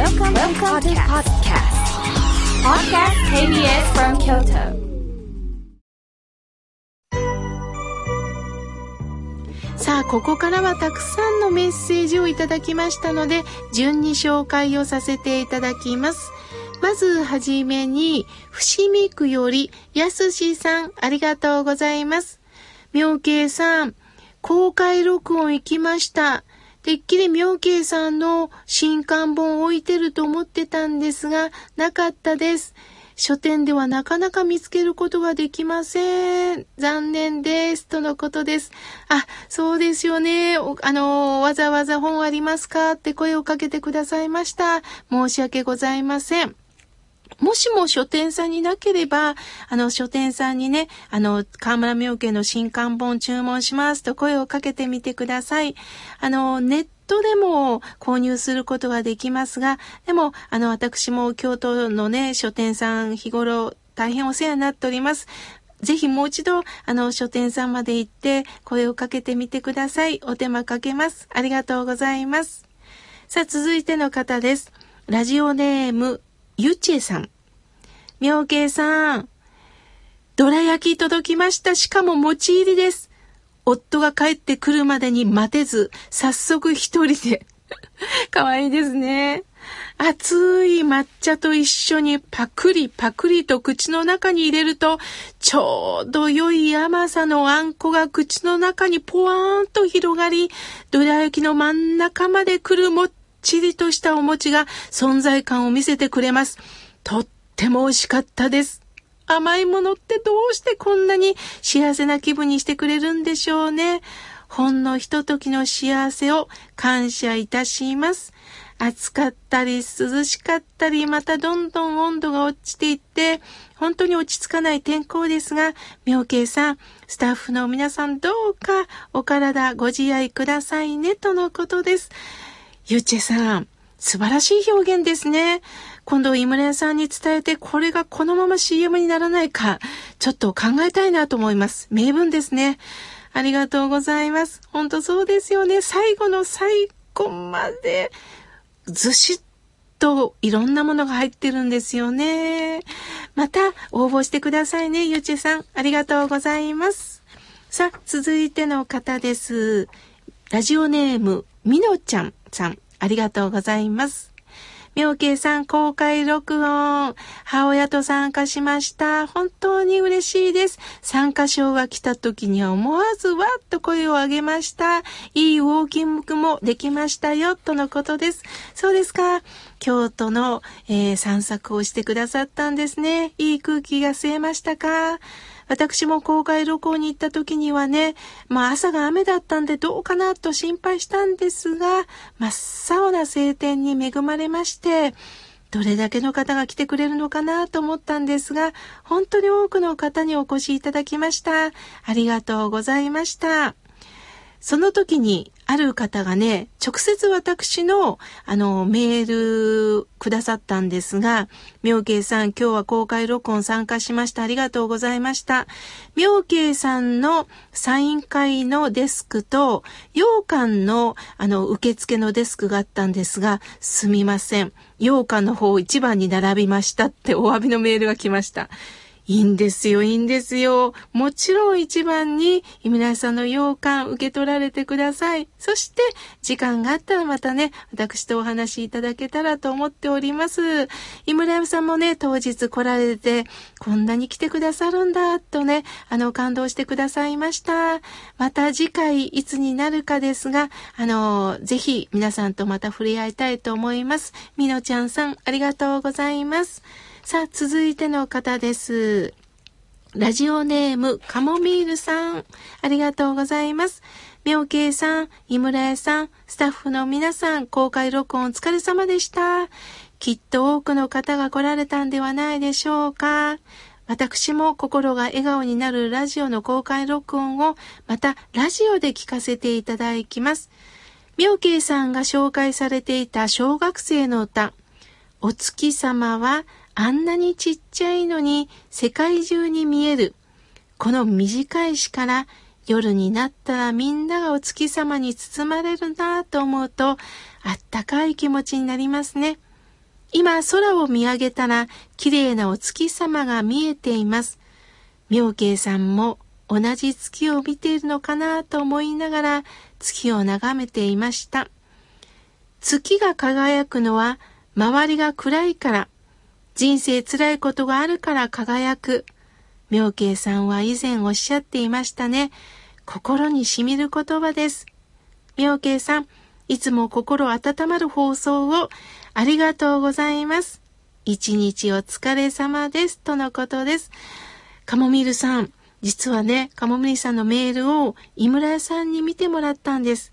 Welcome, Welcome to podcast. Podcast KBS from Kyoto. さあ、ここからはたくさんのメッセージをいただきましたので、順に紹介をさせていただきます。まずはじめに、伏見区より、やすしさん、ありがとうございます。妙慶さん、公開録音行きました。てっきり妙慶さんの新刊本を置いてると思ってたんですが、なかったです。書店ではなかなか見つけることができません。残念です。とのことです。あ、そうですよね。あの、わざわざ本ありますか？って声をかけてくださいました。申し訳ございません。もしも書店さんになければ、あの、書店さんにね、あの、河村明家の新刊本注文しますと声をかけてみてください。あの、ネットでも購入することができますが、でも、あの、私も京都のね、書店さん日頃大変お世話になっております。ぜひもう一度、あの、書店さんまで行って声をかけてみてください。お手間かけます。ありがとうございます。さあ、続いての方です。ラジオネーム、ゆちえさん。妙慶さん。どら焼き届きました。しかも餅入りです。夫が帰ってくるまでに待てず、早速一人で。かわいいですね。熱い抹茶と一緒にパクリパクリと口の中に入れると、ちょうど良い甘さのあんこが口の中にポワーンと広がり、どら焼きの真ん中まで来るもっちりとしたお餅が存在感を見せてくれます。とっても美味しかったです。甘いものってどうしてこんなに幸せな気分にしてくれるんでしょうね。ほんのひとときの幸せを感謝いたします。暑かったり涼しかったり、またどんどん温度が落ちていって、本当に落ち着かない天候ですが、妙慶さん、スタッフの皆さんどうかお体ご自愛くださいね、とのことです。ゆっちえさん、素晴らしい表現ですね。今度、井村屋さんに伝えて、これがこのまま CM にならないか、ちょっと考えたいなと思います。名文ですね。ありがとうございます。本当そうですよね。最後の最後まで、ずしっといろんなものが入ってるんですよね。また、応募してくださいね、ゆっちえさん。ありがとうございます。さあ、続いての方です。ラジオネーム、みのちゃんさん。ありがとうございます。妙慶さん公開録音。母親と参加しました。本当に嬉しいです。参加賞が来た時には思わずわっと声を上げました。いいウォーキングもできましたよ、とのことです。そうですか。京都の、えー散策をしてくださったんですね。いい空気が吸えましたか私も公開旅行に行った時にはね、まあ朝が雨だったんでどうかなと心配したんですが、真っ青な晴天に恵まれまして、どれだけの方が来てくれるのかなと思ったんですが、本当に多くの方にお越しいただきました。ありがとうございました。その時に、ある方がね、直接私の、あの、メールくださったんですが、妙慶さん、今日は公開録音参加しました。ありがとうございました。妙慶さんのサイン会のデスクと、羊羹の、あの、受付のデスクがあったんですが、すみません。羊羹の方一番に並びましたってお詫びのメールが来ました。いいんですよ、いいんですよ。もちろん一番に、井村さんの羊羹受け取られてください。そして、時間があったらまたね、私とお話しいただけたらと思っております。井村屋さんもね、当日来られて、こんなに来てくださるんだ、とね、あの、感動してくださいました。また次回いつになるかですが、あの、ぜひ皆さんとまた触れ合いたいと思います。みのちゃんさん、ありがとうございます。さあ、続いての方です。ラジオネーム、カモミールさん。ありがとうございます。妙慶さん、井村屋さん、スタッフの皆さん、公開録音お疲れ様でした。きっと多くの方が来られたんではないでしょうか。私も心が笑顔になるラジオの公開録音を、またラジオで聞かせていただきます。妙慶さんが紹介されていた小学生の歌、お月様はあんなにちっちゃいのに世界中に見える。この短い詩から夜になったらみんながお月様に包まれるなぁと思うとあったかい気持ちになりますね。今空を見上げたら綺麗なお月様が見えています。妙慶さんも同じ月を見ているのかなと思いながら月を眺めていました。月が輝くのは周りが暗いから、人生辛いことがあるから輝く。妙慶さんは以前おっしゃっていましたね。心にしみる言葉です。妙慶さん、いつも心温まる放送をありがとうございます。一日お疲れ様です。とのことです。カモミールさん、実はね、カモミールさんのメールを井村屋さんに見てもらったんです。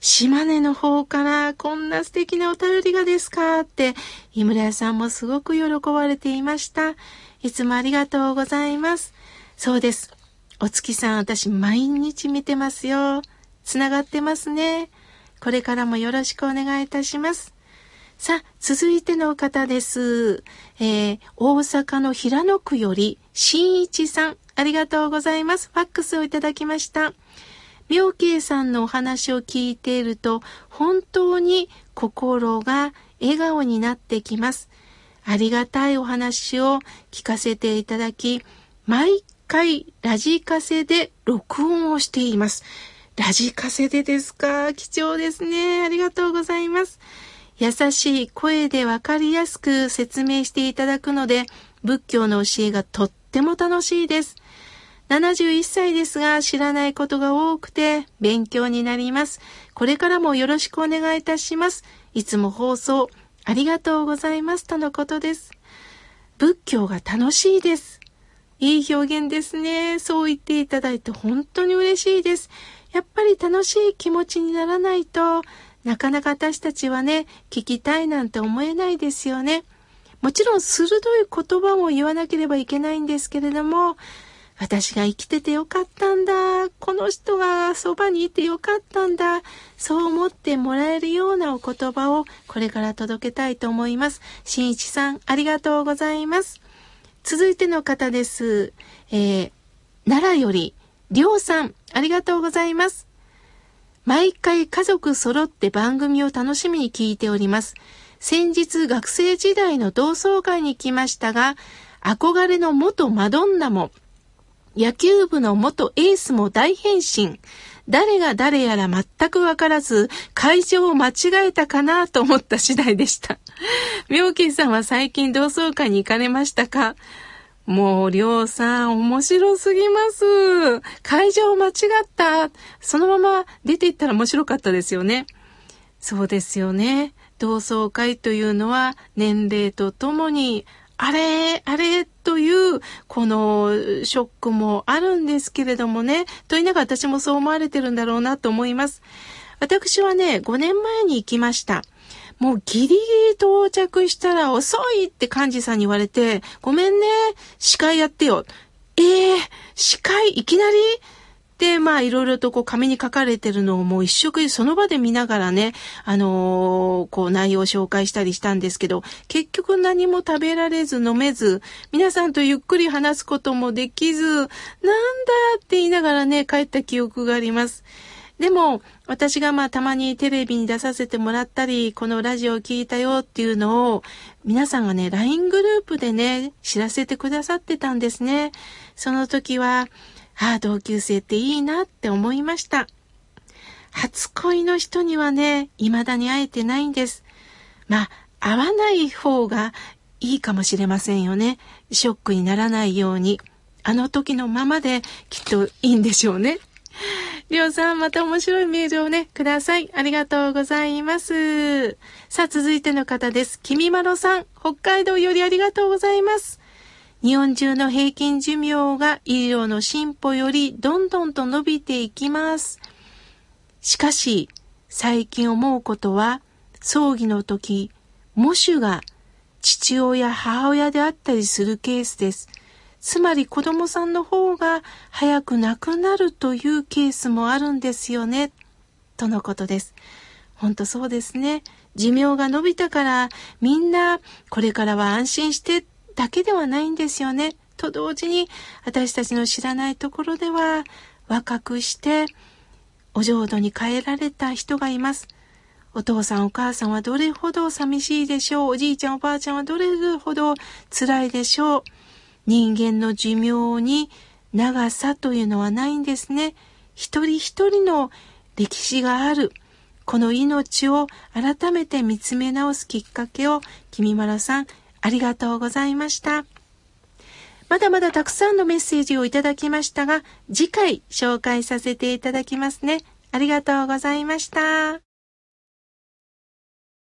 島根の方からこんな素敵なお便りがですか？って、井村屋さんもすごく喜ばれていました。いつもありがとうございます。そうです。お月さん、私毎日見てますよ。つながってますね。これからもよろしくお願いいたします。さあ、続いての方です。えー、大阪の平野区より、新一さん、ありがとうございます。ファックスをいただきました。妙慶さんのお話を聞いていると、本当に心が笑顔になってきます。ありがたいお話を聞かせていただき、毎回ラジカセで録音をしています。ラジカセでですか？貴重ですね。ありがとうございます。優しい声でわかりやすく説明していただくので、仏教の教えがとっても楽しいです。71歳ですが知らないことが多くて勉強になります。これからもよろしくお願いいたします。いつも放送ありがとうございますとのことです。仏教が楽しいです。いい表現ですね。そう言っていただいて本当に嬉しいです。やっぱり楽しい気持ちにならないとなかなか私たちはね、聞きたいなんて思えないですよね。もちろん鋭い言葉も言わなければいけないんですけれども、私が生きててよかったんだ。この人がそばにいてよかったんだ。そう思ってもらえるようなお言葉をこれから届けたいと思います。新一さん、ありがとうございます。続いての方です。えー、奈良より、りょうさん、ありがとうございます。毎回家族揃って番組を楽しみに聞いております。先日学生時代の同窓会に来ましたが、憧れの元マドンナも野球部の元エースも大変身。誰が誰やら全くわからず、会場を間違えたかなと思った次第でした。妙慶さんは最近同窓会に行かれましたか？もう、りょうさん、面白すぎます。会場間違った。そのまま出て行ったら面白かったですよね。そうですよね。同窓会というのは年齢とともにあれ、あれという、このショックもあるんですけれどもね、と言いながら私もそう思われてるんだろうなと思います。私はね、5年前に行きました。もうギリギリ到着したら遅いって幹事さんに言われて、ごめんね、司会やってよ。ええー、司会いきなりで、まあ、いろいろとこう、紙に書かれてるのをもう一色その場で見ながらね、あのー、こう、内容を紹介したりしたんですけど、結局何も食べられず飲めず、皆さんとゆっくり話すこともできず、なんだって言いながらね、帰った記憶があります。でも、私がまあたまにテレビに出させてもらったり、このラジオを聞いたよっていうのを、皆さんがね、LINE グループでね、知らせてくださってたんですね。その時は、ああ、同級生っていいなって思いました。初恋の人にはね、未だに会えてないんです。まあ、会わない方がいいかもしれませんよね。ショックにならないように。あの時のままできっといいんでしょうね。りょうさん、また面白いメールをね、ください。ありがとうございます。さあ、続いての方です。きみまろさん、北海道よりありがとうございます。日本中の平均寿命が医療の進歩よりどんどんと伸びていきます。しかし、最近思うことは、葬儀の時、喪主が父親、母親であったりするケースです。つまり子供さんの方が早く亡くなるというケースもあるんですよね。とのことです。ほんとそうですね。寿命が伸びたからみんなこれからは安心してだけではないんですよね。と同時に私たちの知らないところでは若くしてお浄土に帰られた人がいます。お父さんお母さんはどれほど寂しいでしょう。おじいちゃんおばあちゃんはどれほど辛いでしょう。人間の寿命に長さというのはないんですね。一人一人の歴史がある。この命を改めて見つめ直すきっかけを、君まろさん、ありがとうございました。まだまだたくさんのメッセージをいただきましたが、次回紹介させていただきますね。ありがとうございました。